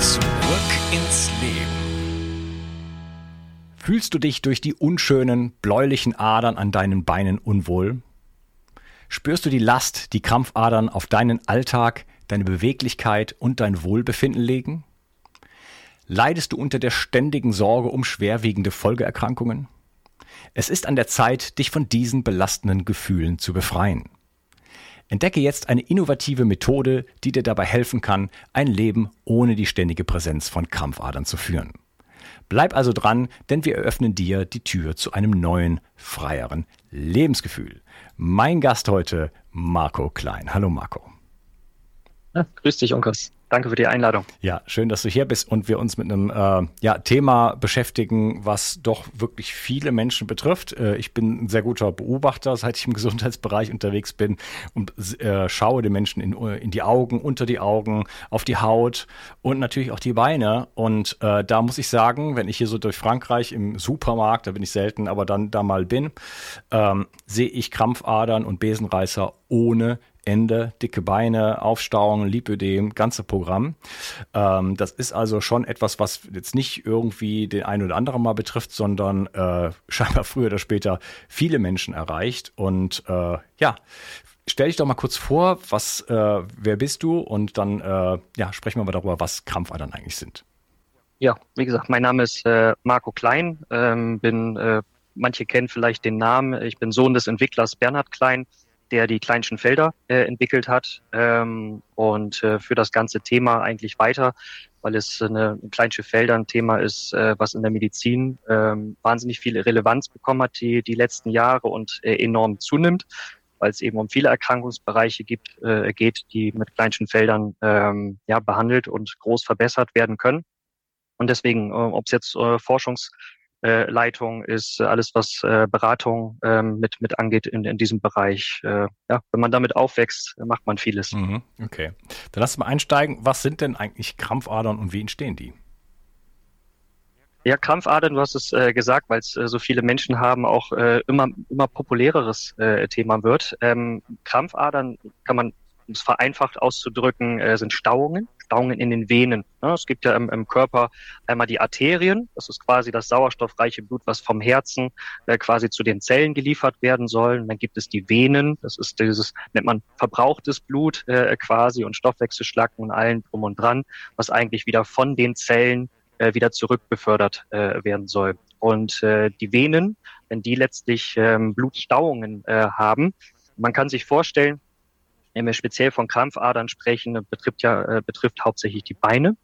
Zurück ins Leben. Fühlst du dich durch die unschönen, bläulichen Adern an deinen Beinen unwohl? Spürst du die Last, die Krampfadern auf deinen Alltag, deine Beweglichkeit und dein Wohlbefinden legen? Leidest du unter der ständigen Sorge um schwerwiegende Folgeerkrankungen? Es ist an der Zeit, dich von diesen belastenden Gefühlen zu befreien. Entdecke jetzt eine innovative Methode, die dir dabei helfen kann, ein Leben ohne die ständige Präsenz von Krampfadern zu führen. Bleib also dran, denn wir eröffnen dir die Tür zu einem neuen, freieren Lebensgefühl. Mein Gast heute, Marco Klein. Hallo Marco. Ja, grüß dich, Onkas. Danke für die Einladung. Ja, schön, dass du hier bist und wir uns mit einem äh, ja, Thema beschäftigen, was doch wirklich viele Menschen betrifft. Äh, ich bin ein sehr guter Beobachter, seit ich im Gesundheitsbereich unterwegs bin und äh, schaue den Menschen in, in die Augen, unter die Augen, auf die Haut und natürlich auch die Beine. Und äh, da muss ich sagen, wenn ich hier so durch Frankreich im Supermarkt, da bin ich selten, aber dann da mal bin, ähm, sehe ich Krampfadern und Besenreißer ohne Ende, dicke Beine, Aufstauungen, Lipödem, ganze Programm. Ähm, das ist also schon etwas, was jetzt nicht irgendwie den einen oder anderen mal betrifft, sondern äh, scheinbar früher oder später viele Menschen erreicht. Und äh, ja, stell dich doch mal kurz vor, was, äh, wer bist du? Und dann äh, ja, sprechen wir mal darüber, was Krampfadern eigentlich sind. Ja, wie gesagt, mein Name ist äh, Marco Klein, ähm, bin äh, manche kennen vielleicht den Namen. Ich bin Sohn des Entwicklers Bernhard Klein der die Kleinschen Felder äh, entwickelt hat ähm, und äh, für das ganze Thema eigentlich weiter, weil es eine, ein Kleinsche Felder ein Thema ist, äh, was in der Medizin ähm, wahnsinnig viel Relevanz bekommen hat die, die letzten Jahre und äh, enorm zunimmt, weil es eben um viele Erkrankungsbereiche gibt, äh, geht, die mit Kleinschen Feldern ähm, ja, behandelt und groß verbessert werden können. Und deswegen, äh, ob es jetzt äh, Forschungs äh, Leitung ist, äh, alles was äh, Beratung ähm, mit, mit angeht in, in diesem Bereich. Äh, ja, wenn man damit aufwächst, macht man vieles. Mhm, okay. Dann lass mal einsteigen. Was sind denn eigentlich Krampfadern und wie entstehen die? Ja, Krampfadern, du hast es äh, gesagt, weil es äh, so viele Menschen haben, auch äh, immer, immer populäreres äh, Thema wird. Ähm, Krampfadern kann man, um es vereinfacht auszudrücken, äh, sind Stauungen Stauungen in den Venen. Ja, es gibt ja im, im, Körper einmal die Arterien, das ist quasi das sauerstoffreiche Blut, was vom Herzen äh, quasi zu den Zellen geliefert werden soll. Und dann gibt es die Venen, das ist dieses, nennt man verbrauchtes Blut äh, quasi und Stoffwechselschlacken und allen drum und dran, was eigentlich wieder von den Zellen äh, wieder zurückbefördert äh, werden soll. Und äh, die Venen, wenn die letztlich ähm, Blutstauungen äh, haben, man kann sich vorstellen, wenn wir speziell von Krampfadern sprechen, betrifft ja äh, betrifft hauptsächlich die Beine.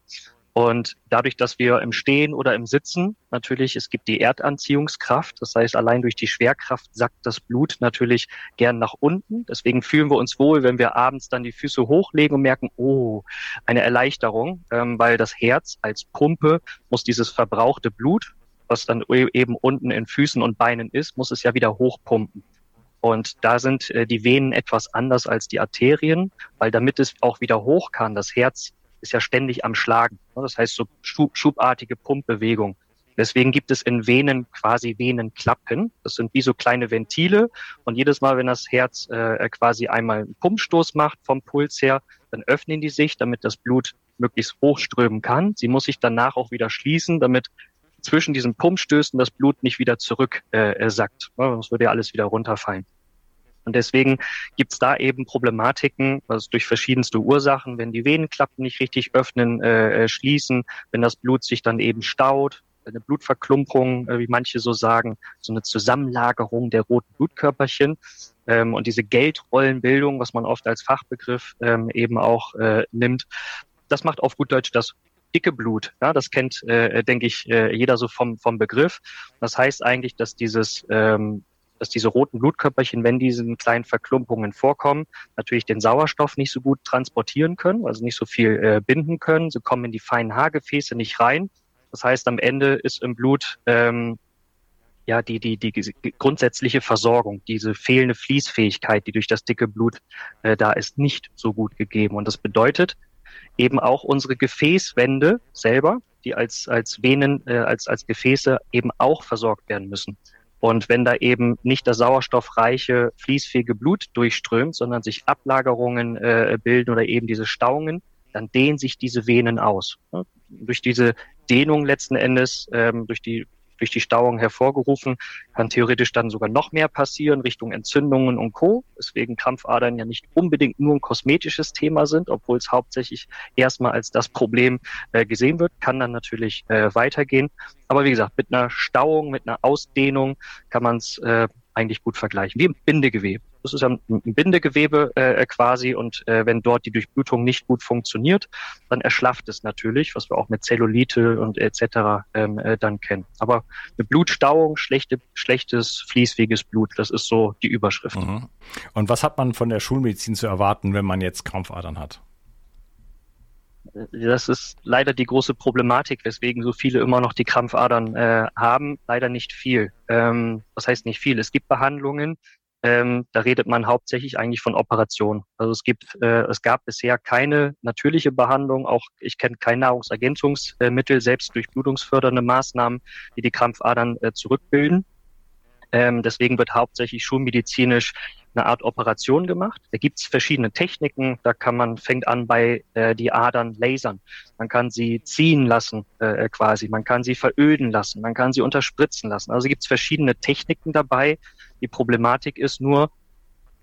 Und dadurch, dass wir im Stehen oder im Sitzen natürlich, es gibt die Erdanziehungskraft, das heißt, allein durch die Schwerkraft sackt das Blut natürlich gern nach unten. Deswegen fühlen wir uns wohl, wenn wir abends dann die Füße hochlegen und merken, oh, eine Erleichterung, ähm, weil das Herz als Pumpe muss dieses verbrauchte Blut, was dann e-, eben unten in Füßen und Beinen ist, muss es ja wieder hochpumpen. Und da sind äh, die Venen etwas anders als die Arterien, weil damit es auch wieder hoch kann, das Herz ist ja ständig am Schlagen. Das heißt so schub, schubartige Pumpbewegung. Deswegen gibt es in Venen quasi Venenklappen. Das sind wie so kleine Ventile. Und jedes Mal, wenn das Herz äh, quasi einmal einen Pumpstoß macht vom Puls her, dann öffnen die sich, damit das Blut möglichst hochströmen kann. Sie muss sich danach auch wieder schließen, damit zwischen diesen Pumpstößen das Blut nicht wieder zurück äh, sackt. Sonst würde ja alles wieder runterfallen. Und deswegen gibt's da eben Problematiken, also durch verschiedenste Ursachen, wenn die Venenklappen nicht richtig öffnen, äh, äh, schließen, wenn das Blut sich dann eben staut, eine Blutverklumpung, äh, wie manche so sagen, so eine Zusammenlagerung der roten Blutkörperchen ähm, und diese Geldrollenbildung, was man oft als Fachbegriff ähm, eben auch äh, nimmt. Das macht auf gut Deutsch das dicke Blut. Ja, das kennt, äh, denke ich, äh, jeder so vom, vom Begriff. Das heißt eigentlich, dass dieses ähm, dass diese roten Blutkörperchen, wenn diese kleinen Verklumpungen vorkommen, natürlich den Sauerstoff nicht so gut transportieren können, also nicht so viel äh, binden können. Sie kommen in die feinen Haargefäße nicht rein. Das heißt, am Ende ist im Blut ähm, ja die, die, die grundsätzliche Versorgung, diese fehlende Fließfähigkeit, die durch das dicke Blut äh, da ist, nicht so gut gegeben. Und das bedeutet eben auch unsere Gefäßwände selber, die als, als Venen, äh, als, als Gefäße eben auch versorgt werden müssen. Und wenn da eben nicht das sauerstoffreiche, fließfähige Blut durchströmt, sondern sich Ablagerungen äh, bilden oder eben diese Stauungen, dann dehnen sich diese Venen aus. Durch diese Dehnung letzten Endes, ähm, durch die durch die Stauung hervorgerufen, kann theoretisch dann sogar noch mehr passieren Richtung Entzündungen und Co. Deswegen Krampfadern ja nicht unbedingt nur ein kosmetisches Thema sind, obwohl es hauptsächlich erstmal als das Problem äh, gesehen wird, kann dann natürlich äh, weitergehen. Aber wie gesagt, mit einer Stauung, mit einer Ausdehnung kann man es äh, eigentlich gut vergleichen, wie im Bindegewebe. Das ist ein Bindegewebe äh, quasi und äh, wenn dort die Durchblutung nicht gut funktioniert, dann erschlafft es natürlich, was wir auch mit Zellulite und etc. Ähm, äh, dann kennen. Aber eine Blutstauung, schlechte, schlechtes fließfähiges Blut, das ist so die Überschrift. Mhm. Und was hat man von der Schulmedizin zu erwarten, wenn man jetzt Krampfadern hat? Das ist leider die große Problematik, weswegen so viele immer noch die Krampfadern äh, haben. Leider nicht viel. Ähm, was heißt nicht viel? Es gibt Behandlungen, ähm, da redet man hauptsächlich eigentlich von Operationen. Also es gibt, äh, es gab bisher keine natürliche Behandlung, auch ich kenne kein Nahrungsergänzungsmittel, selbst durch blutungsfördernde Maßnahmen, die die Krampfadern äh, zurückbilden. Ähm, deswegen wird hauptsächlich schulmedizinisch eine Art Operation gemacht. Da gibt es verschiedene Techniken. Da kann man, fängt an bei äh, die Adern lasern. Man kann sie ziehen lassen äh, quasi. Man kann sie veröden lassen. Man kann sie unterspritzen lassen. Also gibt es verschiedene Techniken dabei. Die Problematik ist nur,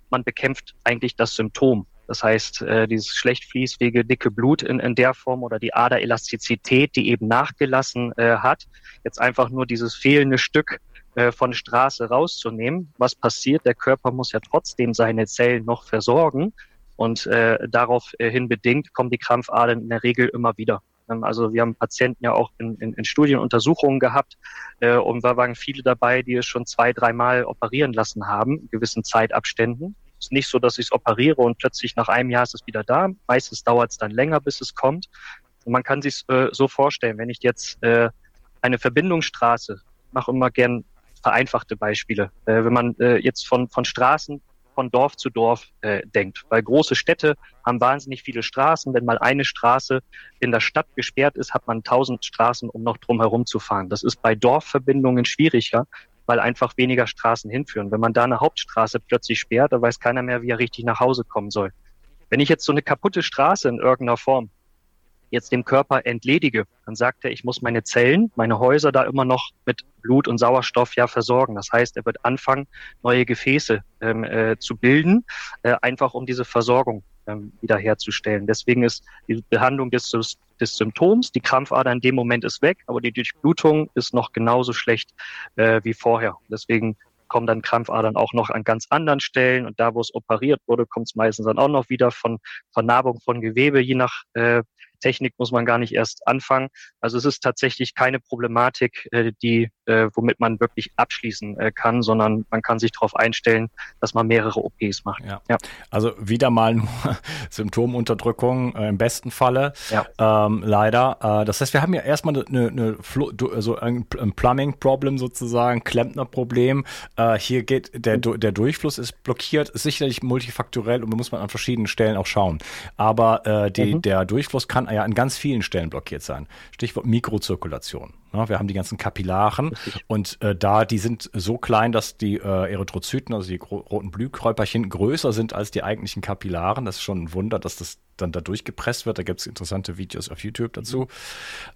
man bekämpft eigentlich das Symptom. Das heißt, äh, dieses schlecht fließfähige, dicke Blut in, in der Form oder die Aderelastizität, die eben nachgelassen äh, hat, jetzt einfach nur dieses fehlende Stück äh, von Straße rauszunehmen. Was passiert? Der Körper muss ja trotzdem seine Zellen noch versorgen und äh, daraufhin bedingt kommen die Krampfadern in der Regel immer wieder. Ähm, also wir haben Patienten ja auch in, in, in Studienuntersuchungen gehabt äh, und da waren viele dabei, die es schon zwei, dreimal operieren lassen haben, in gewissen Zeitabständen. Es ist nicht so, dass ich es operiere und plötzlich nach einem Jahr ist es wieder da. Meistens dauert es dann länger, bis es kommt. Und man kann sich äh, so vorstellen, wenn ich jetzt äh, eine Verbindungsstraße mache immer gern vereinfachte Beispiele. Äh, wenn man äh, jetzt von, von Straßen von Dorf zu Dorf äh, denkt. Weil große Städte haben wahnsinnig viele Straßen. Wenn mal eine Straße in der Stadt gesperrt ist, hat man tausend Straßen, um noch drum herum zu fahren. Das ist bei Dorfverbindungen schwieriger, weil einfach weniger Straßen hinführen. Wenn man da eine Hauptstraße plötzlich sperrt, dann weiß keiner mehr, wie er richtig nach Hause kommen soll. Wenn ich jetzt so eine kaputte Straße in irgendeiner Form jetzt dem Körper entledige, dann sagt er, ich muss meine Zellen, meine Häuser da immer noch mit Blut und Sauerstoff ja versorgen. Das heißt, er wird anfangen, neue Gefäße ähm, äh, zu bilden, äh, einfach um diese Versorgung ähm, wiederherzustellen. Deswegen ist die Behandlung des, des Symptoms, die Krampfader in dem Moment ist weg, aber die Durchblutung ist noch genauso schlecht äh, wie vorher. Deswegen kommen dann Krampfadern auch noch an ganz anderen Stellen und da, wo es operiert wurde, kommt es meistens dann auch noch wieder von Vernarbung von Gewebe, je nach äh, Technik muss man gar nicht erst anfangen. Also es ist tatsächlich keine Problematik, äh, die, äh, womit man wirklich abschließen äh, kann, sondern man kann sich darauf einstellen, dass man mehrere OPs macht. Ja. ja. Also wieder mal nur Symptomunterdrückung äh, im besten Falle. Ja. Ähm, leider. Äh, das heißt, wir haben ja erstmal eine, eine also ein, Plumbing-Problem sozusagen, Klempner-Problem. Äh, hier geht der, der Durchfluss ist blockiert, ist sicherlich multifaktorell und da muss man an verschiedenen Stellen auch schauen. Aber äh, die, mhm. der Durchfluss kann ja an ganz vielen Stellen blockiert sein. Stichwort Mikrozirkulation. Ja, wir haben die ganzen Kapillaren und äh, da, die sind so klein, dass die äh, Erythrozyten, also die roten Blühkräuperchen, größer sind als die eigentlichen Kapillaren. Das ist schon ein Wunder, dass das dann da durchgepresst wird. Da gibt es interessante Videos auf YouTube dazu.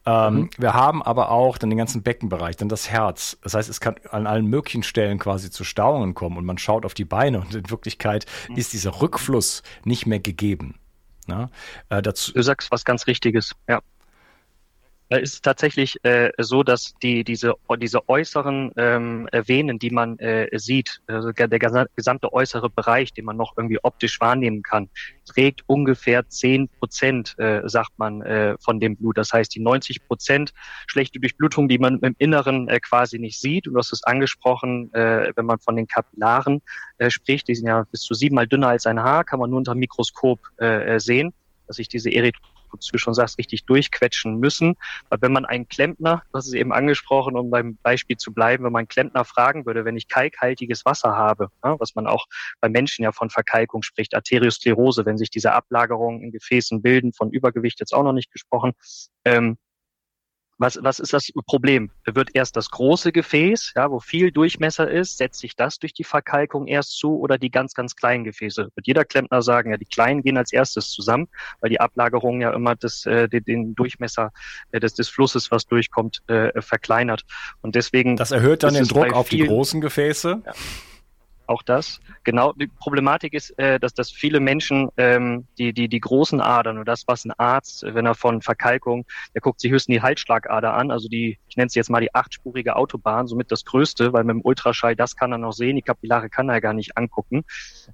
Ähm, mhm. Wir haben aber auch dann den ganzen Beckenbereich, dann das Herz. Das heißt, es kann an allen möglichen Stellen quasi zu Stauungen kommen und man schaut auf die Beine und in Wirklichkeit mhm. ist dieser Rückfluss nicht mehr gegeben. Na, äh, dazu du sagst was ganz Richtiges, ja. Da ist es tatsächlich äh, so, dass die diese diese äußeren ähm, Venen, die man äh, sieht, also der, gesamte äußere Bereich, den man noch irgendwie optisch wahrnehmen kann, trägt ungefähr zehn Prozent, äh, sagt man, äh, von dem Blut. Das heißt, die 90 Prozent schlechte Durchblutung, die man im Inneren äh, quasi nicht sieht. Du hast es angesprochen, äh, wenn man von den Kapillaren äh, spricht, die sind ja bis zu siebenmal dünner als ein Haar, kann man nur unter Mikroskop äh, sehen dass sich diese Erythrozyten du schon sagst, richtig durchquetschen müssen. Weil wenn man einen Klempner, du hast eben angesprochen, um beim Beispiel zu bleiben, wenn man Klempner fragen würde, wenn ich kalkhaltiges Wasser habe, ja, was man auch bei Menschen ja von Verkalkung spricht, Arteriosklerose, wenn sich diese Ablagerungen in Gefäßen bilden, von Übergewicht jetzt auch noch nicht gesprochen, ähm, was, was ist das Problem? Wird erst das große Gefäß, ja, wo viel Durchmesser ist, setzt sich das durch die Verkalkung erst zu oder die ganz, ganz kleinen Gefäße? Wird jeder Klempner sagen, ja, die kleinen gehen als erstes zusammen, weil die Ablagerung ja immer das, äh, den Durchmesser äh, des, des Flusses, was durchkommt, äh, verkleinert. Und deswegen. Das erhöht dann den Druck auf die großen Gefäße. Ja auch das. Genau, die Problematik ist, äh, dass, dass viele Menschen ähm, die, die, die großen Adern und das, was ein Arzt, wenn er von Verkalkung, der guckt sich höchstens die Halsschlagader an, also die, ich nenne es jetzt mal die achtspurige Autobahn, somit das Größte, weil mit dem Ultraschall, das kann er noch sehen, die Kapillare kann er gar nicht angucken.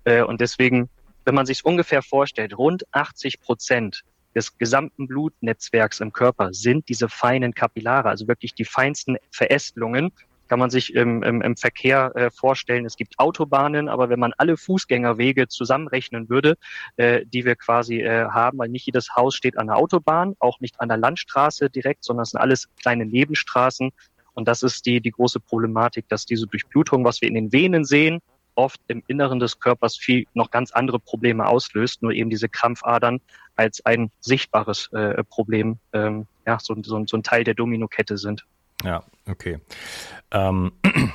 Äh, und deswegen, wenn man sich ungefähr vorstellt, rund 80 Prozent des gesamten Blutnetzwerks im Körper sind diese feinen Kapillare, also wirklich die feinsten Verästelungen, kann man sich im, im, im Verkehr äh, vorstellen. Es gibt Autobahnen, aber wenn man alle Fußgängerwege zusammenrechnen würde, äh, die wir quasi äh, haben, weil nicht jedes Haus steht an der Autobahn, auch nicht an der Landstraße direkt, sondern es sind alles kleine Nebenstraßen. Und das ist die, die große Problematik, dass diese Durchblutung, was wir in den Venen sehen, oft im Inneren des Körpers viel noch ganz andere Probleme auslöst, nur eben diese Krampfadern als ein sichtbares äh, Problem, ähm, ja, so, so, so ein Teil der Dominokette sind. Ja, okay. Ähm,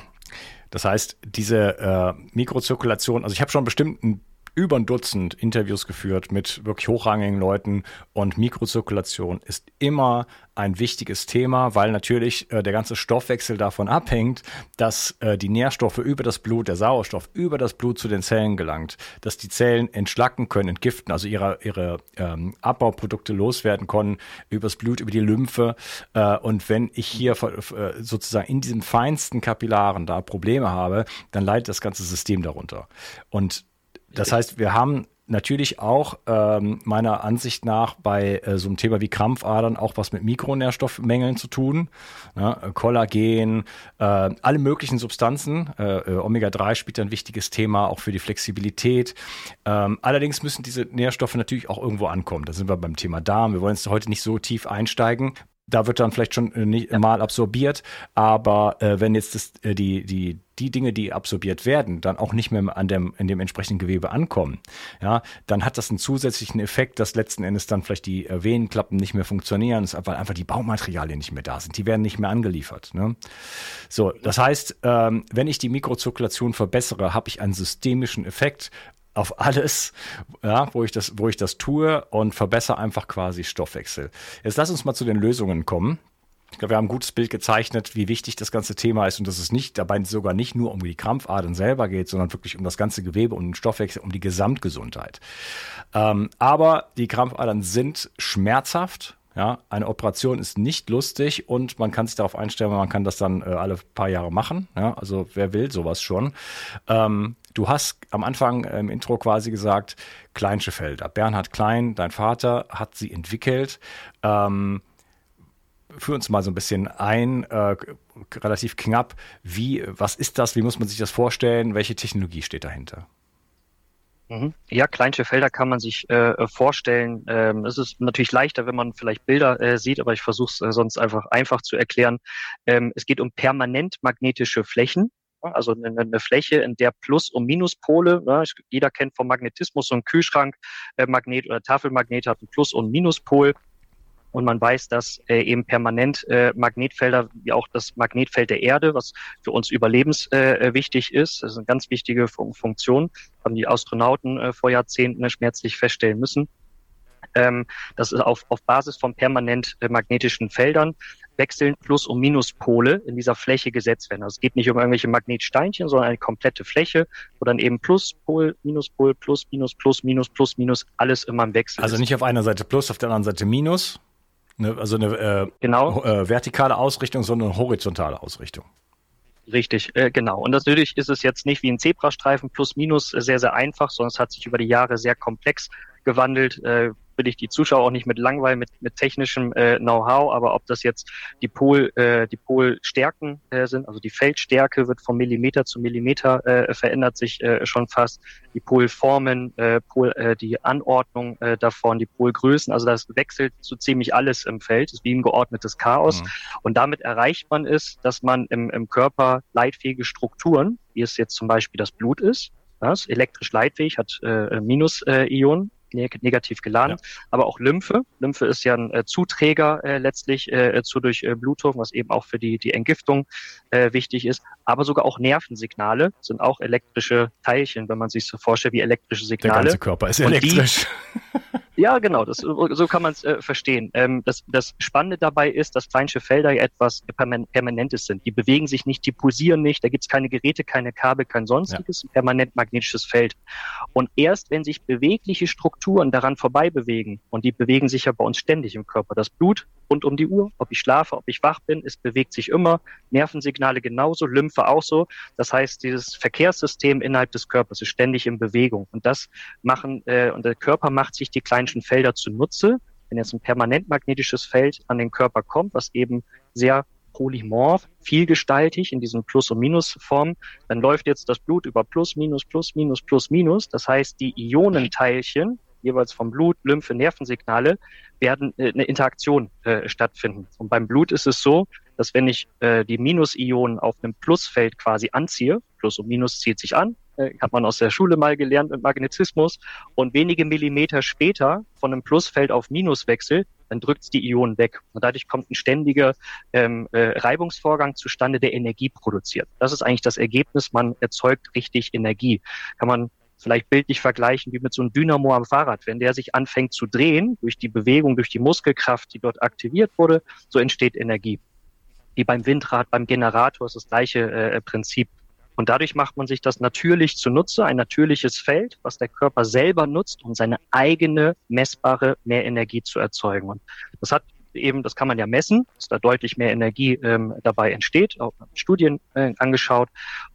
das heißt, diese äh, Mikrozirkulation, also ich habe schon bestimmt ein über ein Dutzend Interviews geführt mit wirklich hochrangigen Leuten und Mikrozirkulation ist immer ein wichtiges Thema, weil natürlich äh, der ganze Stoffwechsel davon abhängt, dass äh, die Nährstoffe über das Blut, der Sauerstoff über das Blut zu den Zellen gelangt, dass die Zellen entschlacken können, entgiften, also ihre, ihre ähm, Abbauprodukte loswerden können übers Blut, über die Lymphe. Äh, und wenn ich hier äh, sozusagen in diesem feinsten Kapillaren da Probleme habe, dann leidet das ganze System darunter. Und das heißt, wir haben natürlich auch ähm, meiner Ansicht nach bei äh, so einem Thema wie Krampfadern auch was mit Mikronährstoffmängeln zu tun. Äh, Kollagen, äh, alle möglichen Substanzen. Äh, äh, Omega-3 spielt ein wichtiges Thema, auch für die Flexibilität. Ähm, allerdings müssen diese Nährstoffe natürlich auch irgendwo ankommen. Da sind wir beim Thema Darm. Wir wollen jetzt heute nicht so tief einsteigen da wird dann vielleicht schon äh, nicht ja. mal absorbiert, aber äh, wenn jetzt das, äh, die, die, die Dinge, die absorbiert werden, dann auch nicht mehr an dem, in dem entsprechenden Gewebe ankommen, ja, dann hat das einen zusätzlichen Effekt, dass letzten Endes dann vielleicht die äh, Venenklappen nicht mehr funktionieren, weil einfach die Baumaterialien nicht mehr da sind. Die werden nicht mehr angeliefert. Ne? So, das heißt, ähm, wenn ich die Mikrozirkulation verbessere, habe ich einen systemischen Effekt auf alles, ja, wo ich das, wo ich das tue und verbessere einfach quasi Stoffwechsel. Jetzt lass uns mal zu den Lösungen kommen. Ich glaube, wir haben ein gutes Bild gezeichnet, wie wichtig das ganze Thema ist und dass es nicht dabei sogar nicht nur um die Krampfadern selber geht, sondern wirklich um das ganze Gewebe, um den Stoffwechsel, um die Gesamtgesundheit. Ähm, aber die Krampfadern sind schmerzhaft. Ja, eine Operation ist nicht lustig und man kann sich darauf einstellen, man kann das dann äh, alle paar Jahre machen. Ja, also wer will sowas schon. Ähm, du hast am Anfang im Intro quasi gesagt, Kleinsche Felder. Bernhard Klein, dein Vater, hat sie entwickelt. Ähm, führ uns mal so ein bisschen ein, äh, relativ knapp. Wie, was ist das? Wie muss man sich das vorstellen? Welche Technologie steht dahinter? Mhm. Ja, Kleinsche Felder kann man sich äh, vorstellen. Ähm, es ist natürlich leichter, wenn man vielleicht Bilder äh, sieht, aber ich versuche es äh, sonst einfach einfach zu erklären. Ähm, es geht um permanent magnetische Flächen. Also eine, eine Fläche, in der Plus- und Minuspole, ne, jeder kennt vom Magnetismus so ein Kühlschrank, äh, oder Tafelmagnet hat einen Plus- und Minuspol. Und man weiß, dass äh, eben permanent äh, Magnetfelder, wie auch das Magnetfeld der Erde, was für uns überlebenswichtig äh, ist, das ist eine ganz wichtige Fun Funktion, haben die Astronauten äh, vor Jahrzehnten schmerzlich feststellen müssen. Ähm, das ist auf, auf Basis von permanent äh, magnetischen Feldern wechseln Plus- und Minuspole in dieser Fläche gesetzt werden. Also es geht nicht um irgendwelche Magnetsteinchen, sondern eine komplette Fläche, wo dann eben Pluspol, Minuspol, Plus, Minus, Plus, Minus, Plus, Minus, alles immer im Wechsel Also nicht auf einer Seite Plus, auf der anderen Seite Minus, eine, also eine äh, genau. äh, vertikale Ausrichtung, sondern eine horizontale Ausrichtung. Richtig, äh, genau. Und natürlich ist es jetzt nicht wie ein Zebrastreifen plus minus sehr, sehr einfach, sondern es hat sich über die Jahre sehr komplex gewandelt. Äh, will ich die Zuschauer auch nicht mit langweilen, mit, mit technischem äh, Know-how, aber ob das jetzt die Pol, äh, die Polstärken äh, sind, also die Feldstärke wird von Millimeter zu Millimeter äh, verändert sich äh, schon fast, die Polformen, äh, Pol, äh, die Anordnung äh, davon, die Polgrößen, also das wechselt so ziemlich alles im Feld, ist wie ein geordnetes Chaos. Mhm. Und damit erreicht man es, dass man im, im Körper leitfähige Strukturen, wie es jetzt zum Beispiel das Blut ist, das elektrisch leitfähig, hat äh, Minus-Ionen, negativ geladen, ja. aber auch Lymphe. Lymphe ist ja ein äh, Zuträger äh, letztlich äh, zur Durchblutung, was eben auch für die, die Entgiftung äh, wichtig ist. Aber sogar auch Nervensignale sind auch elektrische Teilchen, wenn man sich so vorstellt, wie elektrische Signale. Der ganze Körper ist elektrisch. Ja, genau, das, so kann man es äh, verstehen. Ähm, das, das Spannende dabei ist, dass Kleinsche Felder ja etwas Permanentes sind. Die bewegen sich nicht, die pulsieren nicht, da gibt's keine Geräte, keine Kabel, kein sonstiges, ja. permanent magnetisches Feld. Und erst wenn sich bewegliche Strukturen daran vorbei bewegen, und die bewegen sich ja bei uns ständig im Körper, das Blut rund um die Uhr, ob ich schlafe, ob ich wach bin, es bewegt sich immer, Nervensignale genauso, Lymphe auch so. Das heißt, dieses Verkehrssystem innerhalb des Körpers ist ständig in Bewegung. Und das machen, äh, und der Körper macht sich die magnetische Felder zunutze. Wenn jetzt ein permanent magnetisches Feld an den Körper kommt, was eben sehr polymorph, vielgestaltig in diesen Plus- und Minusformen, dann läuft jetzt das Blut über Plus, Minus, Plus, Minus, Plus, Minus. Das heißt, die Ionenteilchen, jeweils vom Blut, Lymphe, Nervensignale, werden äh, eine Interaktion äh, stattfinden. Und beim Blut ist es so, dass wenn ich äh, die Minusionen auf einem Plusfeld quasi anziehe, Plus und Minus zieht sich an, äh, hat man aus der Schule mal gelernt mit Magnetismus, und wenige Millimeter später von einem Plusfeld auf Minuswechsel, dann drückt es die Ionen weg. Und dadurch kommt ein ständiger ähm, äh, Reibungsvorgang zustande, der Energie produziert. Das ist eigentlich das Ergebnis, man erzeugt richtig Energie. Kann man vielleicht bildlich vergleichen wie mit so einem Dynamo am Fahrrad. Wenn der sich anfängt zu drehen, durch die Bewegung, durch die Muskelkraft, die dort aktiviert wurde, so entsteht Energie. Wie beim Windrad, beim Generator ist das gleiche äh, Prinzip. Und dadurch macht man sich das natürlich zunutze, ein natürliches Feld, was der Körper selber nutzt, um seine eigene messbare Mehrenergie zu erzeugen. Und das hat eben, das kann man ja messen, dass da deutlich mehr Energie ähm, dabei entsteht, auch Studien äh, angeschaut.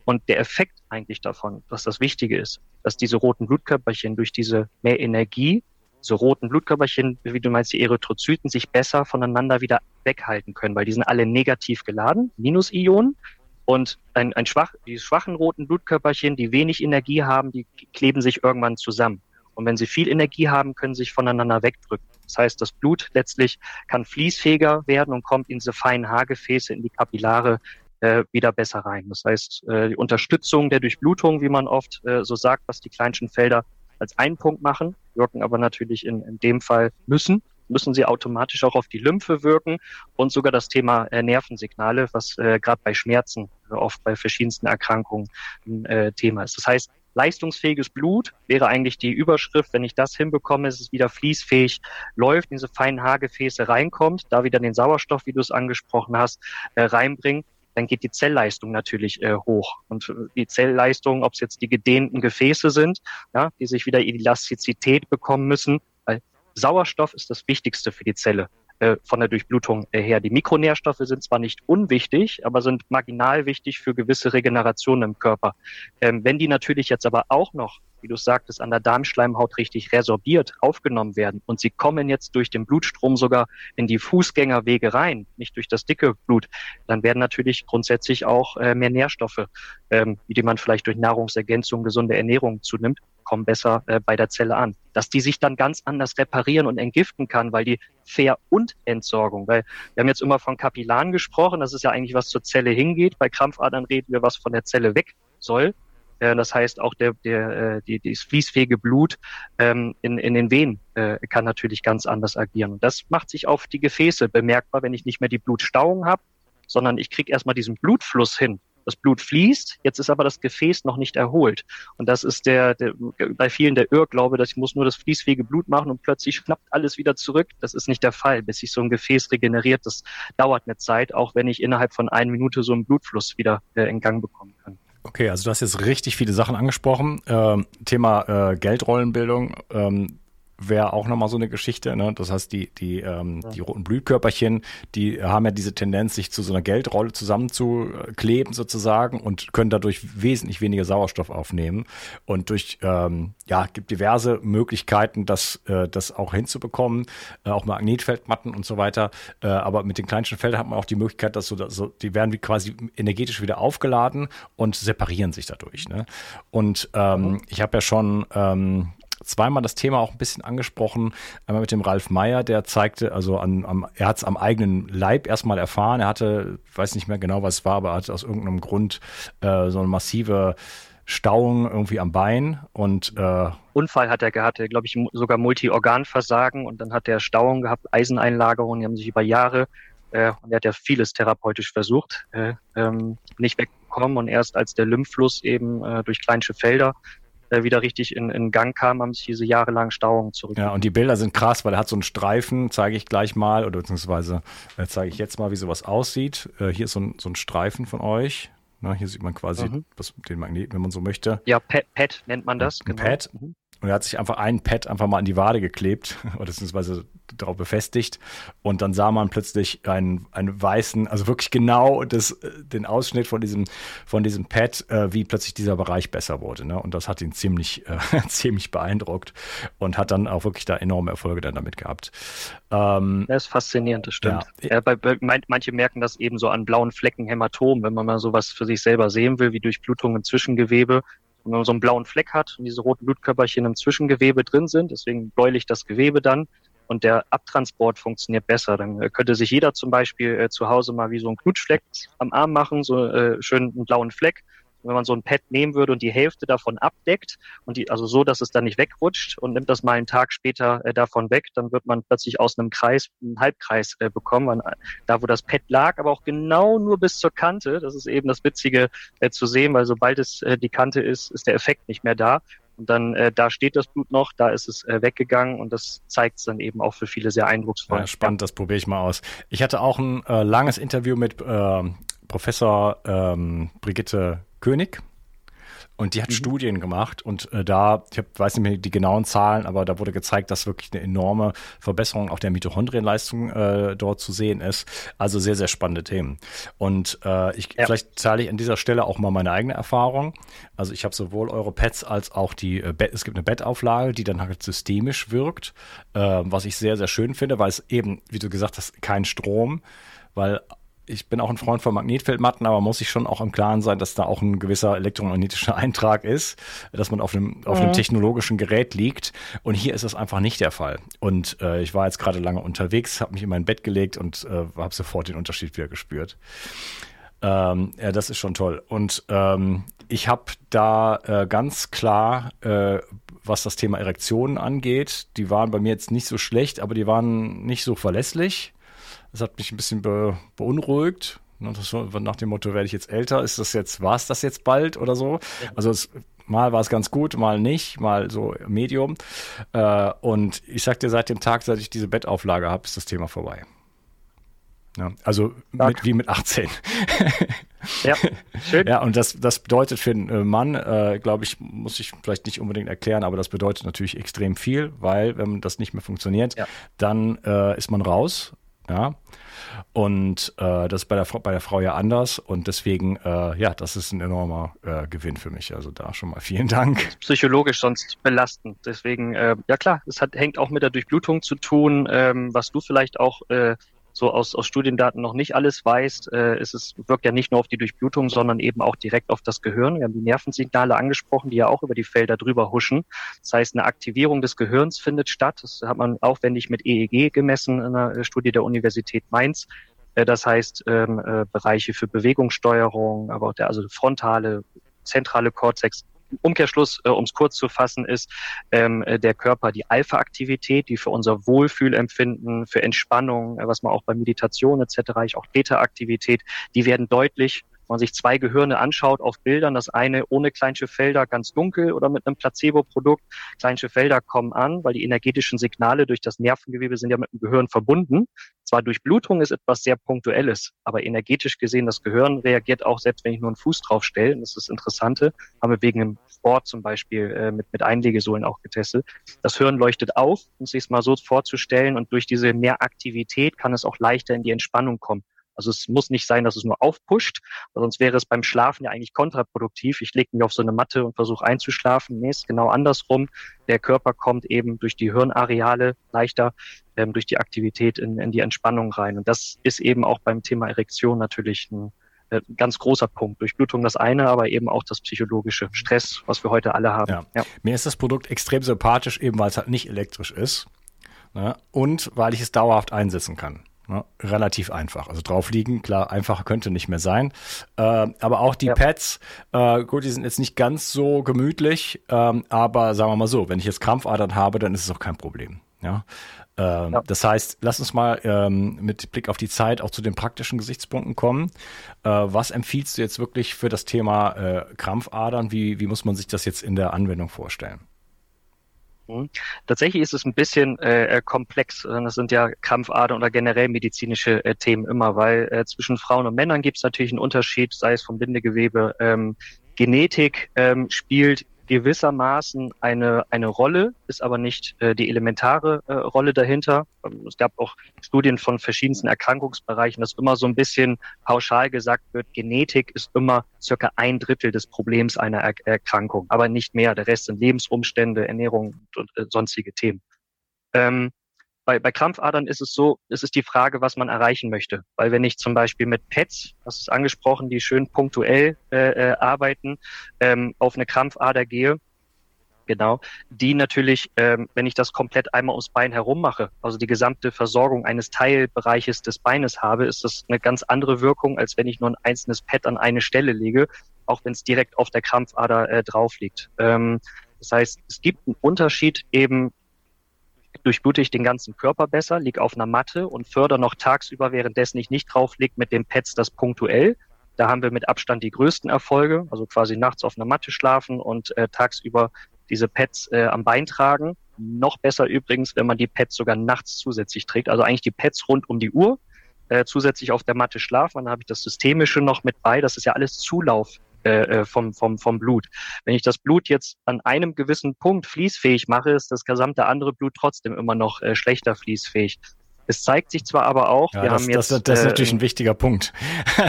Und der Effekt eigentlich davon, was das Wichtige ist, dass diese roten Blutkörperchen durch diese mehr Energie, so roten Blutkörperchen, wie du meinst, die Erythrozyten, sich besser voneinander wieder weghalten können, weil die sind alle negativ geladen, Minusionen, und ein, ein schwach, die schwachen roten Blutkörperchen, die wenig Energie haben, die kleben sich irgendwann zusammen. Und wenn sie viel Energie haben, können sie sich voneinander wegdrücken. Das heißt, das Blut letztlich kann fließfähiger werden und kommt in diese feinen Haargefäße, in die Kapillare äh, wieder besser rein. Das heißt, äh, die Unterstützung der Durchblutung, wie man oft äh, so sagt, was die kleinsten Felder als einen Punkt machen, wirken aber natürlich in, in dem Fall müssen müssen sie automatisch auch auf die Lymphe wirken und sogar das Thema äh, Nervensignale, was äh, gerade bei Schmerzen, äh, oft bei verschiedensten Erkrankungen ein äh, Thema ist. Das heißt, leistungsfähiges Blut wäre eigentlich die Überschrift. Wenn ich das hinbekomme, ist es wieder fließfähig, läuft, in diese feinen Haargefäße reinkommt, da wieder den Sauerstoff, wie du es angesprochen hast, äh, reinbringen, dann geht die Zellleistung natürlich äh, hoch. Und äh, die Zellleistung, ob es jetzt die gedehnten Gefäße sind, ja, die sich wieder Elastizität bekommen müssen, weil Sauerstoff ist das Wichtigste für die Zelle äh, von der Durchblutung äh, her. Die Mikronährstoffe sind zwar nicht unwichtig, aber sind marginal wichtig für gewisse Regenerationen im Körper. Ähm, wenn die natürlich jetzt aber auch noch wie du sagtest, an der Darmschleimhaut richtig resorbiert, aufgenommen werden und sie kommen jetzt durch den Blutstrom sogar in die Fußgängerwege rein, nicht durch das dicke Blut, dann werden natürlich grundsätzlich auch äh, mehr Nährstoffe, ähm, die man vielleicht durch Nahrungsergänzung, gesunde Ernährung zunimmt, kommen besser äh, bei der Zelle an. Dass die sich dann ganz anders reparieren und entgiften kann, weil die Ver- und Entsorgung, weil wir haben jetzt immer von Kapillaren gesprochen, das ist ja eigentlich was zur Zelle hingeht. Bei Krampfadern reden wir, was von der Zelle weg soll. Äh, das heißt, auch der, der, äh, die, das fließfähige Blut ähm, in, in den Venen äh, kann natürlich ganz anders agieren. Und das macht sich auf die Gefäße bemerkbar, wenn ich nicht mehr die Blutstauung habe, sondern ich kriege erstmal diesen Blutfluss hin. Das Blut fließt, jetzt ist aber das Gefäß noch nicht erholt. Und das ist der, der bei vielen der Irrglaube, dass ich muss nur das fließfähige Blut machen und plötzlich schnappt alles wieder zurück. Das ist nicht der Fall. Bis sich so ein Gefäß regeneriert, das dauert eine Zeit, auch wenn ich innerhalb von einer Minute so einen Blutfluss wieder äh, in Gang bekommen kann. Okay, also du hast jetzt richtig viele Sachen angesprochen. Ähm, Thema äh, Geldrollenbildung. Ähm, wäre auch nochmal so eine Geschichte. Ne? Das heißt, die, die, ähm, ja. die roten Blutkörperchen, die haben ja diese Tendenz, sich zu so einer Geldrolle zusammenzukleben sozusagen und können dadurch wesentlich weniger Sauerstoff aufnehmen. Und durch, ähm, ja, gibt diverse Möglichkeiten, das, äh, das auch hinzubekommen, äh, auch Magnetfeldmatten und so weiter. Äh, aber mit den kleinsten Feldern hat man auch die Möglichkeit, dass so, so die werden wie quasi energetisch wieder aufgeladen und separieren sich dadurch. Ne? Und ähm, mhm. ich habe ja schon ähm, zweimal das Thema auch ein bisschen angesprochen. Einmal mit dem Ralf Meyer, der zeigte, also an, am, er hat es am eigenen Leib erstmal erfahren. Er hatte, weiß nicht mehr genau, was es war, aber er hatte aus irgendeinem Grund äh, so eine massive Stauung irgendwie am Bein und äh, Unfall hat er gehabt, glaube ich, sogar Multiorganversagen und dann hat er Stauung gehabt, Eiseneinlagerungen, die haben sich über Jahre äh, und er hat ja vieles therapeutisch versucht, äh, ähm, nicht wegbekommen und erst als der Lymphfluss eben äh, durch Kleinsche Felder äh, wieder richtig in, in Gang kam, haben sich diese jahrelangen Stauungen zurück. Ja, und die Bilder sind krass, weil er hat so einen Streifen, zeige ich gleich mal, oder beziehungsweise äh, zeige ich jetzt mal, wie sowas aussieht. Äh, hier ist so ein, so ein Streifen von euch. Na, hier sieht man quasi mhm. das, den Magnet, wenn man so möchte. Ja, Pad, nennt man das. Genau. Pad. Mhm. Und er hat sich einfach ein Pad einfach mal an die Wade geklebt, oder beziehungsweise darauf befestigt. Und dann sah man plötzlich einen, einen weißen, also wirklich genau das, den Ausschnitt von diesem, von diesem Pad, äh, wie plötzlich dieser Bereich besser wurde. Ne? Und das hat ihn ziemlich, äh, ziemlich beeindruckt und hat dann auch wirklich da enorme Erfolge dann damit gehabt. Ähm, das ist faszinierend, das stimmt. Ja. Äh, bei, bei, manche merken das eben so an blauen Flecken Hämatom, wenn man mal sowas für sich selber sehen will, wie Durchblutung im Zwischengewebe wenn man so einen blauen Fleck hat und diese roten Blutkörperchen im Zwischengewebe drin sind, deswegen bläulich das Gewebe dann und der Abtransport funktioniert besser. Dann äh, könnte sich jeder zum Beispiel äh, zu Hause mal wie so einen Knutschfleck am Arm machen, so äh, schön einen blauen Fleck wenn man so ein Pad nehmen würde und die Hälfte davon abdeckt und die, also so, dass es dann nicht wegrutscht und nimmt das mal einen Tag später äh, davon weg, dann wird man plötzlich aus einem Kreis einen Halbkreis äh, bekommen, man, da wo das Pad lag, aber auch genau nur bis zur Kante. Das ist eben das Witzige äh, zu sehen, weil sobald es äh, die Kante ist, ist der Effekt nicht mehr da. Und dann äh, da steht das Blut noch, da ist es äh, weggegangen und das zeigt es dann eben auch für viele sehr eindrucksvoll. Ja, spannend, das probiere ich mal aus. Ich hatte auch ein äh, langes Interview mit äh, Professor ähm, Brigitte König. Und die hat mhm. Studien gemacht und äh, da, ich hab, weiß nicht mehr die genauen Zahlen, aber da wurde gezeigt, dass wirklich eine enorme Verbesserung auch der Mitochondrienleistung äh, dort zu sehen ist. Also sehr, sehr spannende Themen. Und äh, ich, ja. vielleicht teile ich an dieser Stelle auch mal meine eigene Erfahrung. Also ich habe sowohl eure Pads als auch die, äh, Bett, es gibt eine Bettauflage, die dann halt systemisch wirkt, äh, was ich sehr, sehr schön finde, weil es eben, wie du gesagt hast, kein Strom, weil ich bin auch ein Freund von Magnetfeldmatten, aber muss ich schon auch im Klaren sein, dass da auch ein gewisser elektromagnetischer Eintrag ist, dass man auf einem, auf einem mhm. technologischen Gerät liegt. Und hier ist das einfach nicht der Fall. Und äh, ich war jetzt gerade lange unterwegs, habe mich in mein Bett gelegt und äh, habe sofort den Unterschied wieder gespürt. Ähm, ja, das ist schon toll. Und ähm, ich habe da äh, ganz klar, äh, was das Thema Erektionen angeht, die waren bei mir jetzt nicht so schlecht, aber die waren nicht so verlässlich. Das hat mich ein bisschen be beunruhigt. Ne, das, nach dem Motto, werde ich jetzt älter, ist das jetzt, war es das jetzt bald oder so? Also es Mal war es ganz gut, mal nicht, mal so Medium. Äh, und ich sag dir, seit dem Tag, seit ich diese Bettauflage habe, ist das Thema vorbei. Ja, also mit, wie mit 18. ja, schön. Ja, und das, das bedeutet für einen äh, Mann, äh, glaube ich, muss ich vielleicht nicht unbedingt erklären, aber das bedeutet natürlich extrem viel, weil wenn das nicht mehr funktioniert, ja. dann äh, ist man raus. Ja. Und äh, das ist bei der, bei der Frau ja anders. Und deswegen, äh, ja, das ist ein enormer äh, Gewinn für mich. Also da schon mal vielen Dank. Psychologisch sonst belastend. Deswegen, äh, ja klar, es hat, hängt auch mit der Durchblutung zu tun, ähm, was du vielleicht auch äh, so aus, aus Studiendaten noch nicht alles weißt, äh, ist es wirkt ja nicht nur auf die Durchblutung, sondern eben auch direkt auf das Gehirn. Wir haben die Nervensignale angesprochen, die ja auch über die Felder drüber huschen. Das heißt, eine Aktivierung des Gehirns findet statt. Das hat man aufwendig mit EEG gemessen in einer Studie der Universität Mainz. Äh, das heißt, ähm, äh, Bereiche für Bewegungssteuerung, aber auch der also frontale, zentrale Kortex Umkehrschluss, äh, um es kurz zu fassen, ist ähm, äh, der Körper die Alpha-Aktivität, die für unser Wohlfühlempfinden, für Entspannung, äh, was man auch bei Meditation etc., auch Beta-Aktivität, die werden deutlich man sich zwei Gehirne anschaut auf Bildern, das eine ohne Kleinsche Felder ganz dunkel oder mit einem Placebo-Produkt. Kleinsche Felder kommen an, weil die energetischen Signale durch das Nervengewebe sind ja mit dem Gehirn verbunden. Zwar Durchblutung ist etwas sehr Punktuelles, aber energetisch gesehen, das Gehirn reagiert auch, selbst wenn ich nur einen Fuß drauf stelle. Das ist das Interessante. Haben wir wegen dem Sport zum Beispiel äh, mit, mit Einlegesohlen auch getestet. Das Hirn leuchtet auf, um sich es mal so vorzustellen. Und durch diese Mehraktivität kann es auch leichter in die Entspannung kommen. Also es muss nicht sein, dass es nur aufpusht, sonst wäre es beim Schlafen ja eigentlich kontraproduktiv. Ich lege mich auf so eine Matte und versuche einzuschlafen. Nee, ist genau andersrum. Der Körper kommt eben durch die Hirnareale leichter ähm, durch die Aktivität in, in die Entspannung rein. Und das ist eben auch beim Thema Erektion natürlich ein, äh, ganz großer Punkt. Durchblutung das eine, aber eben auch das psychologische Stress, was wir heute alle haben. Ja. Ja. Mir ist das Produkt extrem sympathisch, eben weil es halt nicht elektrisch ist ne? und weil ich es dauerhaft einsetzen kann. Ne? Relativ einfach. Also drauf liegen, klar, einfacher könnte nicht mehr sein. Äh, aber auch die ja. Pads, äh, gut, die sind jetzt nicht ganz so gemütlich, ähm, aber sagen wir mal so, wenn ich jetzt Krampfadern habe, dann ist es auch kein Problem. Ja. Ähm, ja. Das heißt, lass uns mal ähm, mit Blick auf die Zeit auch zu den praktischen Gesichtspunkten kommen. Äh, was empfiehlst du jetzt wirklich für das Thema äh, Krampfadern? Wie, wie muss man sich das jetzt in der Anwendung vorstellen? Tatsächlich ist es ein bisschen äh, komplex. Äh, das sind ja Krampfadern oder generell medizinische äh, Themen immer, weil äh, zwischen Frauen und Männern gibt es natürlich einen Unterschied, sei es vom Bindegewebe. Ähm, Genetik ähm, spielt gewissermaßen eine, eine Rolle, ist aber nicht äh, die elementare äh, Rolle dahinter. Ähm, es gab auch Studien von verschiedensten Erkrankungsbereichen, dass immer so ein bisschen pauschal gesagt wird, Genetik ist immer circa ein Drittel des Problems einer er Erkrankung, aber nicht mehr. Der Rest sind Lebensumstände, Ernährung und äh, sonstige Themen. Ähm, bei, bei Krampfadern ist es so, es ist die Frage, was man erreichen möchte. Weil wenn ich zum Beispiel mit Pets, das ist angesprochen, die schön punktuell äh, äh, arbeiten, ähm, auf eine Krampfader gehe, genau, die natürlich, ähm, wenn ich das komplett einmal ums Bein herum mache, also die gesamte Versorgung eines Teilbereiches des Beines habe, ist das eine ganz andere Wirkung, als wenn ich nur ein einzelnes Pad an eine Stelle lege, auch wenn es direkt auf der Krampfader äh, drauf liegt. Ähm, das heißt, es gibt einen Unterschied eben durchblute ich den ganzen Körper besser, liege auf einer Matte und fördere noch tagsüber, währenddessen ich nicht drauf liege, mit den Pads das punktuell. Da haben wir mit Abstand die größten Erfolge, also quasi nachts auf einer Matte schlafen und äh, tagsüber diese Pads äh, am Bein tragen. Noch besser übrigens, wenn man die Pads sogar nachts zusätzlich trägt, also eigentlich die Pads rund um die Uhr, äh, zusätzlich auf der Matte schlafen. Dann habe ich das Systemische noch mit bei. Das ist ja alles Zulauf äh, äh, vom, vom, vom Blut. Wenn ich das Blut jetzt an einem gewissen Punkt fließfähig mache, ist das gesamte andere Blut trotzdem immer noch äh, schlechter fließfähig. Es zeigt sich zwar aber auch, ja, wir das, haben jetzt. Das, das ist äh, natürlich ein wichtiger Punkt.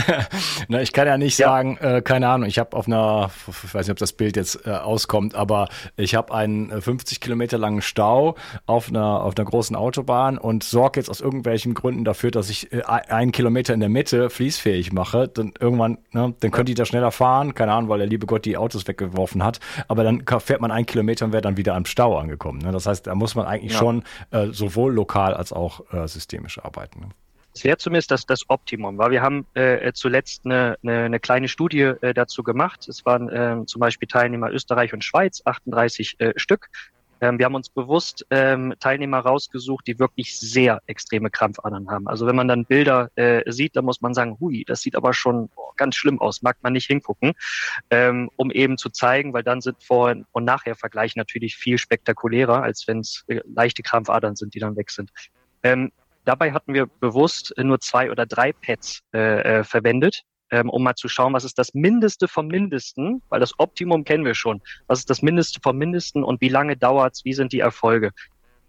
Na, ich kann ja nicht ja. sagen, äh, keine Ahnung, ich habe auf einer, ich weiß nicht, ob das Bild jetzt äh, auskommt, aber ich habe einen 50 äh, Kilometer langen Stau auf einer, auf einer großen Autobahn und sorge jetzt aus irgendwelchen Gründen dafür, dass ich äh, einen Kilometer in der Mitte fließfähig mache. Dann irgendwann, ne, dann könnte ich da schneller fahren, keine Ahnung, weil der liebe Gott die Autos weggeworfen hat. Aber dann fährt man einen Kilometer und wäre dann wieder am Stau angekommen. Ne? Das heißt, da muss man eigentlich ja. schon äh, sowohl lokal als auch äh, systemisch arbeiten. Ne? Es wäre zumindest das, das Optimum, weil wir haben äh, zuletzt eine, eine, eine kleine Studie äh, dazu gemacht. Es waren äh, zum Beispiel Teilnehmer Österreich und Schweiz, 38 äh, Stück. Ähm, wir haben uns bewusst ähm, Teilnehmer rausgesucht, die wirklich sehr extreme Krampfadern haben. Also wenn man dann Bilder äh, sieht, dann muss man sagen, hui, das sieht aber schon oh, ganz schlimm aus, mag man nicht hingucken, ähm, um eben zu zeigen, weil dann sind Vor- und Nachher-Vergleich natürlich viel spektakulärer, als wenn es äh, leichte Krampfadern sind, die dann weg sind. Ähm, dabei hatten wir bewusst nur zwei oder drei Pads äh, äh, verwendet, ähm, um mal zu schauen, was ist das Mindeste vom Mindesten, weil das Optimum kennen wir schon. Was ist das Mindeste vom Mindesten und wie lange dauert's? Wie sind die Erfolge?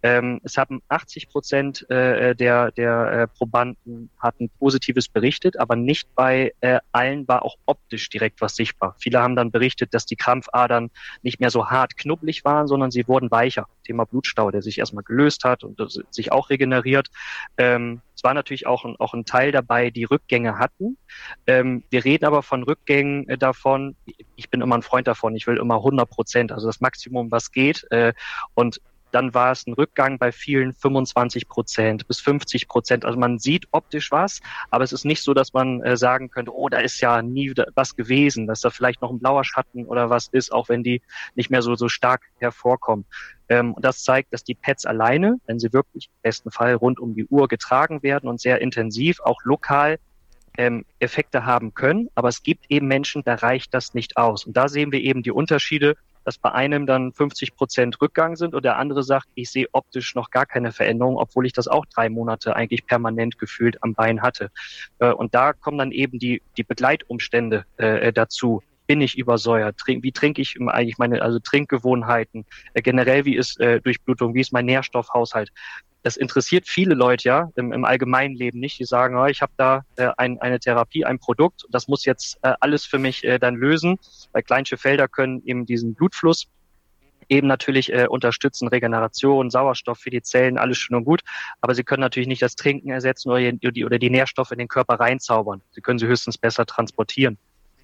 Ähm, es haben 80 Prozent äh, der, der äh, Probanden hatten Positives berichtet, aber nicht bei äh, allen war auch optisch direkt was sichtbar. Viele haben dann berichtet, dass die Krampfadern nicht mehr so hart knubbelig waren, sondern sie wurden weicher. Thema Blutstau, der sich erstmal gelöst hat und sich auch regeneriert. Ähm, es war natürlich auch ein, auch ein Teil dabei, die Rückgänge hatten. Ähm, wir reden aber von Rückgängen äh, davon. Ich bin immer ein Freund davon. Ich will immer 100 Prozent, also das Maximum, was geht. Äh, und dann war es ein Rückgang bei vielen 25 Prozent bis 50 Prozent. Also man sieht optisch was, aber es ist nicht so, dass man äh, sagen könnte, oh, da ist ja nie was gewesen, dass da vielleicht noch ein blauer Schatten oder was ist, auch wenn die nicht mehr so, so stark hervorkommen. Ähm, und das zeigt, dass die Pads alleine, wenn sie wirklich im besten Fall rund um die Uhr getragen werden und sehr intensiv, auch lokal ähm, Effekte haben können. Aber es gibt eben Menschen, da reicht das nicht aus. Und da sehen wir eben die Unterschiede dass bei einem dann 50 Prozent Rückgang sind und der andere sagt, ich sehe optisch noch gar keine Veränderung, obwohl ich das auch drei Monate eigentlich permanent gefühlt am Bein hatte. Äh, und da kommen dann eben die, die Begleitumstände äh, dazu bin ich übersäuert? Wie trinke ich eigentlich meine also Trinkgewohnheiten? Äh, generell, wie ist äh, Durchblutung? Wie ist mein Nährstoffhaushalt? Das interessiert viele Leute ja im, im allgemeinen Leben nicht. Die sagen, oh, ich habe da äh, ein, eine Therapie, ein Produkt, das muss jetzt äh, alles für mich äh, dann lösen. Weil Kleinsche Felder können eben diesen Blutfluss eben natürlich äh, unterstützen, Regeneration, Sauerstoff für die Zellen, alles schön und gut. Aber sie können natürlich nicht das Trinken ersetzen oder die, oder die Nährstoffe in den Körper reinzaubern. Sie können sie höchstens besser transportieren.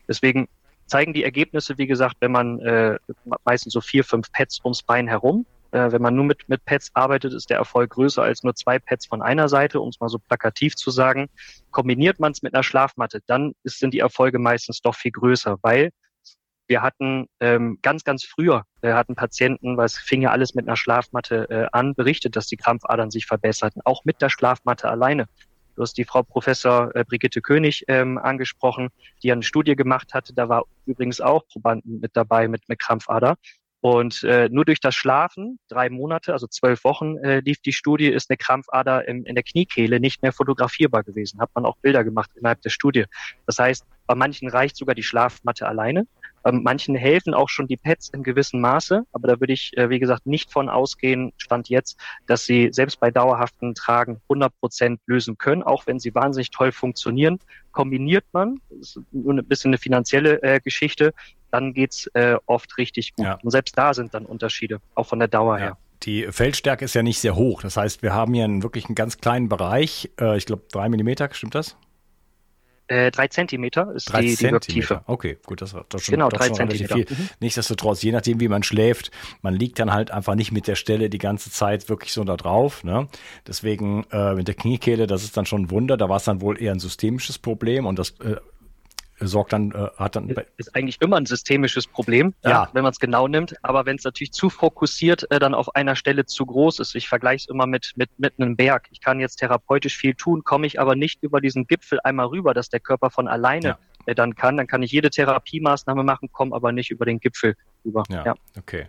Deswegen zeigen die Ergebnisse, wie gesagt, wenn man äh, meistens so vier, fünf Pads ums Bein herum. Äh, wenn man nur mit, mit Pads arbeitet, ist der Erfolg größer als nur zwei Pads von einer Seite, um es mal so plakativ zu sagen. Kombiniert man es mit einer Schlafmatte, dann ist, sind die Erfolge meistens doch viel größer, weil wir hatten ähm, ganz, ganz früher, äh, hatten Patienten, weil es fing ja alles mit einer Schlafmatte äh, an, berichtet, dass die Krampfadern sich verbesserten, auch mit der Schlafmatte alleine. Du hast die Frau Professor äh, Brigitte König ähm, angesprochen, die eine Studie gemacht hatte. Da war übrigens auch Probanden mit dabei mit, mit Krampfader. Und äh, nur durch das Schlafen, drei Monate, also zwölf Wochen äh, lief die Studie, ist eine Krampfader im, in der Kniekehle nicht mehr fotografierbar gewesen. Hat man auch Bilder gemacht innerhalb der Studie. Das heißt, bei manchen reicht sogar die Schlafmatte alleine. Ähm, manchen helfen auch schon die Pads in gewissem Maße, aber da würde ich, äh, wie gesagt, nicht von ausgehen, stand jetzt, dass sie selbst bei dauerhaften Tragen 100 Prozent lösen können, auch wenn sie wahnsinnig toll funktionieren. Kombiniert man, das ist nur ein bisschen eine finanzielle äh, Geschichte, dann geht's äh, oft richtig gut. Ja. Und selbst da sind dann Unterschiede, auch von der Dauer ja. her. Die Feldstärke ist ja nicht sehr hoch. Das heißt, wir haben hier einen, wirklich einen ganz kleinen Bereich. Äh, ich glaube, drei Millimeter, stimmt das? Äh, drei Zentimeter ist drei die, die Wirktiefe. Okay, gut, das, das schon, genau, drei schon Zentimeter. Viel. Mhm. Nichtsdestotrotz, je nachdem, wie man schläft, man liegt dann halt einfach nicht mit der Stelle die ganze Zeit wirklich so da drauf. Ne? Deswegen äh, mit der Kniekehle, das ist dann schon ein Wunder. Da war es dann wohl eher ein systemisches Problem und das äh, sorgt dann, äh, hat dann. Ist eigentlich immer ein systemisches Problem, ja. ja wenn man es genau nimmt. Aber wenn es natürlich zu fokussiert äh, dann auf einer Stelle zu groß ist, ich vergleiche es immer mit, mit, mit einem Berg. Ich kann jetzt therapeutisch viel tun, komme ich aber nicht über diesen Gipfel einmal rüber, dass der Körper von alleine ja. äh, dann kann. Dann kann ich jede Therapiemaßnahme machen, komme aber nicht über den Gipfel rüber. Ja, ja. okay.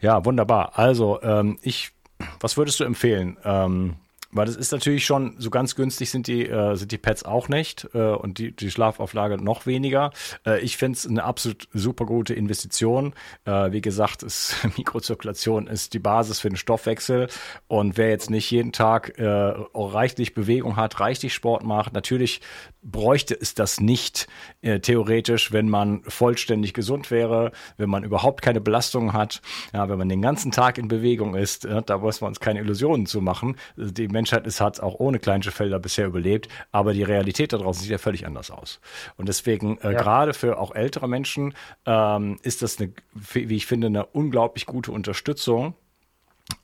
Ja, wunderbar. Also, ähm, ich, was würdest du empfehlen? Ähm, weil das ist natürlich schon, so ganz günstig sind die, äh, sind die Pads auch nicht äh, und die, die Schlafauflage noch weniger. Äh, ich finde es eine absolut super gute Investition. Äh, wie gesagt, ist, Mikrozirkulation ist die Basis für den Stoffwechsel und wer jetzt nicht jeden Tag äh, reichlich Bewegung hat, reichlich Sport macht, natürlich bräuchte es das nicht äh, theoretisch, wenn man vollständig gesund wäre, wenn man überhaupt keine Belastung hat, ja, wenn man den ganzen Tag in Bewegung ist, da muss man uns keine Illusionen zu machen. Die Menschheit ist, hat auch ohne Felder bisher überlebt, aber die Realität da draußen sieht ja völlig anders aus. Und deswegen, äh, ja. gerade für auch ältere Menschen, ähm, ist das eine, wie ich finde, eine unglaublich gute Unterstützung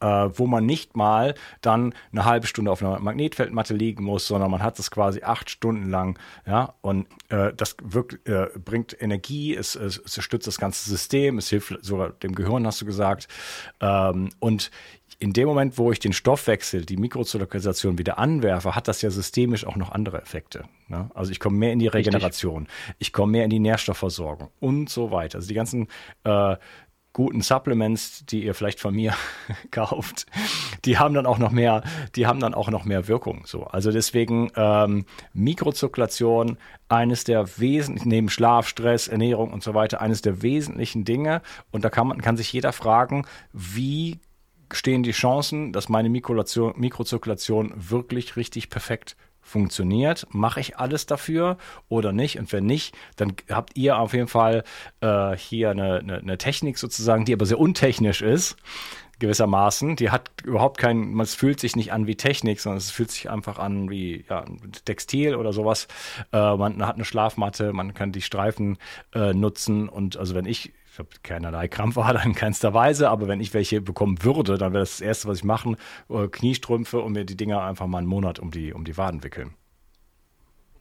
äh, wo man nicht mal dann eine halbe Stunde auf einer Magnetfeldmatte liegen muss, sondern man hat es quasi acht Stunden lang, ja, und äh, das wirkt, äh, bringt Energie, es, es, es stützt das ganze System, es hilft sogar dem Gehirn, hast du gesagt, ähm, und in dem Moment, wo ich den Stoffwechsel, die Mikrozirkulation wieder anwerfe, hat das ja systemisch auch noch andere Effekte. Ne? Also ich komme mehr in die Regeneration, Richtig. ich komme mehr in die Nährstoffversorgung und so weiter. Also die ganzen äh, guten Supplements, die ihr vielleicht von mir kauft, die haben dann auch noch mehr, die haben dann auch noch mehr Wirkung. So, also deswegen ähm, Mikrozirkulation eines der wesentlichen neben Schlaf, Stress, Ernährung und so weiter eines der wesentlichen Dinge. Und da kann man kann sich jeder fragen, wie stehen die Chancen, dass meine Mikrozirkulation wirklich richtig perfekt funktioniert, mache ich alles dafür oder nicht? Und wenn nicht, dann habt ihr auf jeden Fall äh, hier eine, eine, eine Technik sozusagen, die aber sehr untechnisch ist gewissermaßen. Die hat überhaupt kein, man fühlt sich nicht an wie Technik, sondern es fühlt sich einfach an wie ja, Textil oder sowas. Äh, man hat eine Schlafmatte, man kann die Streifen äh, nutzen und also wenn ich ich habe keinerlei Krampfader in keinster Weise, aber wenn ich welche bekommen würde, dann wäre das, das Erste, was ich machen, äh, Kniestrümpfe und mir die Dinger einfach mal einen Monat um die, um die Waden wickeln.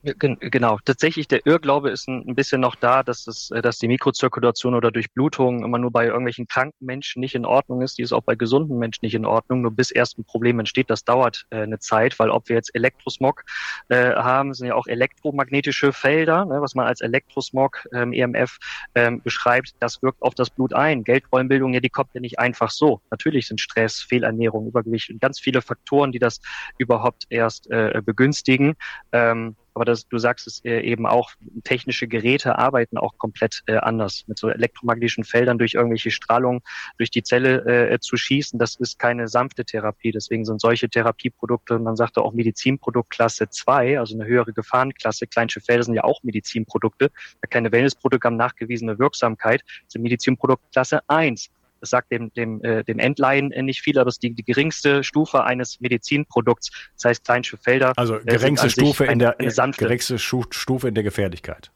Genau, tatsächlich der Irrglaube ist ein, bisschen noch da, dass, das, äh, dass die Mikrozirkulation oder Durchblutung immer nur bei irgendwelchen kranken Menschen nicht in Ordnung ist. Die ist auch bei gesunden Menschen nicht in Ordnung. Nur bis erst ein Problem entsteht, das dauert äh, eine Zeit, weil ob wir jetzt Elektrosmog äh, haben, sind ja auch elektromagnetische Felder, ne, was man als Elektrosmog ähm, EMF ähm, beschreibt, das wirkt auf das Blut ein. Geldrollenbildung, ja, die kommt ja nicht einfach so. Natürlich sind Stress, Fehlernährung, Übergewicht und ganz viele Faktoren, die das überhaupt erst äh, begünstigen. Ähm, aber das, du sagst es äh, eben auch, technische Geräte arbeiten auch komplett äh, anders. Mit so elektromagnetischen Feldern durch irgendwelche Strahlung durch die Zelle äh, zu schießen, das ist keine sanfte Therapie. Deswegen sind solche Therapieprodukte, man sagte auch Medizinproduktklasse 2, also eine höhere Gefahrenklasse. Kleinsche Felder sind ja auch Medizinprodukte. Keine Wellnessprodukte haben nachgewiesene Wirksamkeit, sind Medizinproduktklasse 1. Das sagt dem, dem, äh, dem Endlaien nicht viel, aber es ist die, die geringste Stufe eines Medizinprodukts. Das heißt, Kleinsche Felder. Also äh, geringste Stufe in der, sanfte, geringste Stufe in der Gefährlichkeit.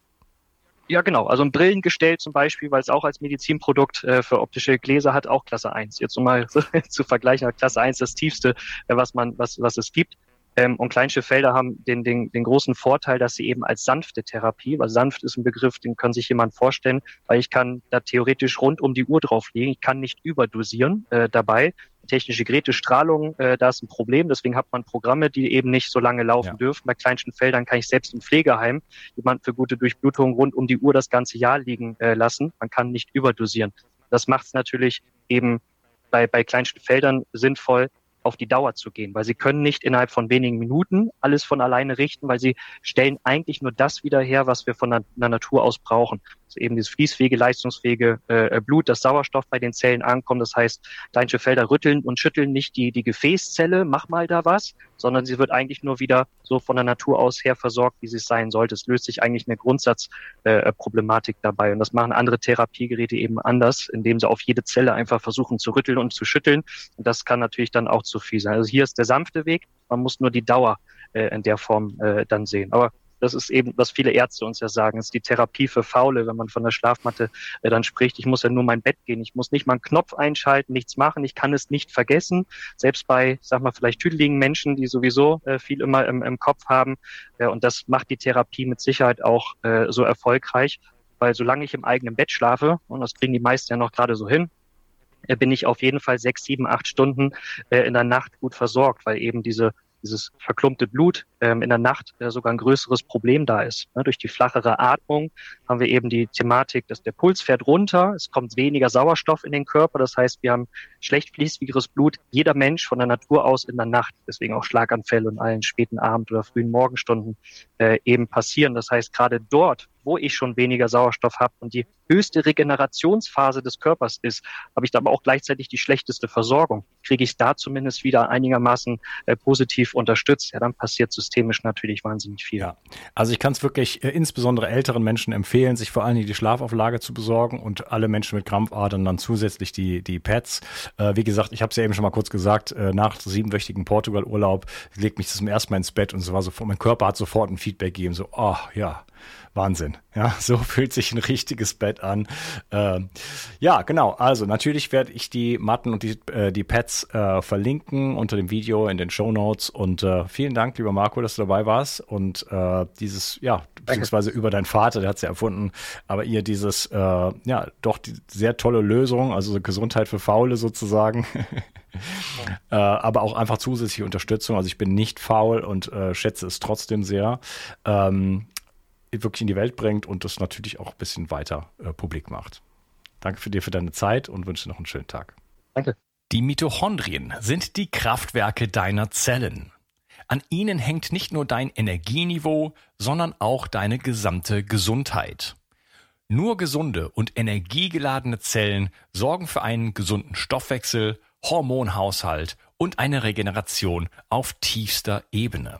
Ja, genau. Also ein Brillengestell zum Beispiel, weil es auch als Medizinprodukt äh, für optische Gläser hat, auch Klasse 1. Jetzt um mal zu vergleichen, Klasse 1 das tiefste, äh, was man, was, was es gibt. Ähm, und Kleinschifffelder haben den, den, den großen Vorteil, dass sie eben als sanfte Therapie, weil sanft ist ein Begriff, den kann sich jemand vorstellen, weil ich kann da theoretisch rund um die Uhr drauflegen. Ich kann nicht überdosieren äh, dabei. Technische Geräte, Strahlung, äh, da ist ein Problem. Deswegen hat man Programme, die eben nicht so lange laufen ja. dürfen. Bei kleinsten Feldern kann ich selbst im Pflegeheim jemand für gute Durchblutung rund um die Uhr das ganze Jahr liegen äh, lassen. Man kann nicht überdosieren. Das macht es natürlich eben bei, bei kleinsten Feldern sinnvoll, auf die Dauer zu gehen, weil sie können nicht innerhalb von wenigen Minuten alles von alleine richten, weil sie stellen eigentlich nur das wieder her, was wir von der, Natur aus brauchen. Eben dieses fließfähige, leistungsfähige äh, Blut, das Sauerstoff bei den Zellen ankommt. Das heißt, Deinsche Felder rütteln und schütteln nicht die, die Gefäßzelle, mach mal da was, sondern sie wird eigentlich nur wieder so von der Natur aus her versorgt, wie sie es sein sollte. Es löst sich eigentlich eine Grundsatzproblematik äh, dabei. Und das machen andere Therapiegeräte eben anders, indem sie auf jede Zelle einfach versuchen zu rütteln und zu schütteln. Und das kann natürlich dann auch zu viel sein. Also hier ist der sanfte Weg. Man muss nur die Dauer äh, in der Form äh, dann sehen. Aber das ist eben, was viele Ärzte uns ja sagen, ist die Therapie für Faule, wenn man von der Schlafmatte äh, dann spricht. Ich muss ja nur mein Bett gehen. Ich muss nicht mal einen Knopf einschalten, nichts machen. Ich kann es nicht vergessen. Selbst bei, sag mal, vielleicht tüdeligen Menschen, die sowieso äh, viel immer im, im Kopf haben. Ja, und das macht die Therapie mit Sicherheit auch äh, so erfolgreich. Weil solange ich im eigenen Bett schlafe, und das kriegen die meisten ja noch gerade so hin, äh, bin ich auf jeden Fall sechs, sieben, acht Stunden äh, in der Nacht gut versorgt, weil eben diese dieses verklumpte Blut ähm, in der Nacht äh, sogar ein größeres Problem da ist. Ne? Durch die flachere Atmung haben wir eben die Thematik, dass der Puls fährt runter, es kommt weniger Sauerstoff in den Körper, das heißt, wir haben schlecht fließwigeres Blut, jeder Mensch von der Natur aus in der Nacht, deswegen auch Schlaganfälle in allen späten Abend- oder frühen Morgenstunden äh, eben passieren. Das heißt, gerade dort, wo ich schon weniger Sauerstoff habe und die höchste Regenerationsphase des Körpers ist, habe ich aber auch gleichzeitig die schlechteste Versorgung. Kriege ich da zumindest wieder einigermaßen äh, positiv unterstützt, ja, dann passiert systemisch natürlich wahnsinnig viel. Ja, also ich kann es wirklich äh, insbesondere älteren Menschen empfehlen, sich vor allen Dingen die Schlafauflage zu besorgen und alle Menschen mit Krampfadern dann zusätzlich die, die Pads. Äh, wie gesagt, ich habe es ja eben schon mal kurz gesagt, äh, nach siebenwöchigen Portugal-Urlaub legt mich das zum ersten Mal ins Bett und so war sofort, mein Körper hat sofort ein Feedback gegeben, so, oh ja, Wahnsinn. Ja, so fühlt sich ein richtiges Bett an. Ähm, ja, genau. Also natürlich werde ich die Matten und die, äh, die Pads äh, verlinken unter dem Video in den Show Notes. Und äh, vielen Dank, lieber Marco, dass du dabei warst. Und äh, dieses, ja, beziehungsweise über deinen Vater, der hat es ja erfunden, aber ihr dieses, äh, ja, doch die sehr tolle Lösung, also Gesundheit für Faule sozusagen. äh, aber auch einfach zusätzliche Unterstützung. Also ich bin nicht faul und äh, schätze es trotzdem sehr. Ähm, wirklich in die Welt bringt und das natürlich auch ein bisschen weiter äh, publik macht. Danke für dir für deine Zeit und wünsche noch einen schönen Tag. Danke. Die Mitochondrien sind die Kraftwerke deiner Zellen. An ihnen hängt nicht nur dein Energieniveau, sondern auch deine gesamte Gesundheit. Nur gesunde und energiegeladene Zellen sorgen für einen gesunden Stoffwechsel, Hormonhaushalt und eine Regeneration auf tiefster Ebene.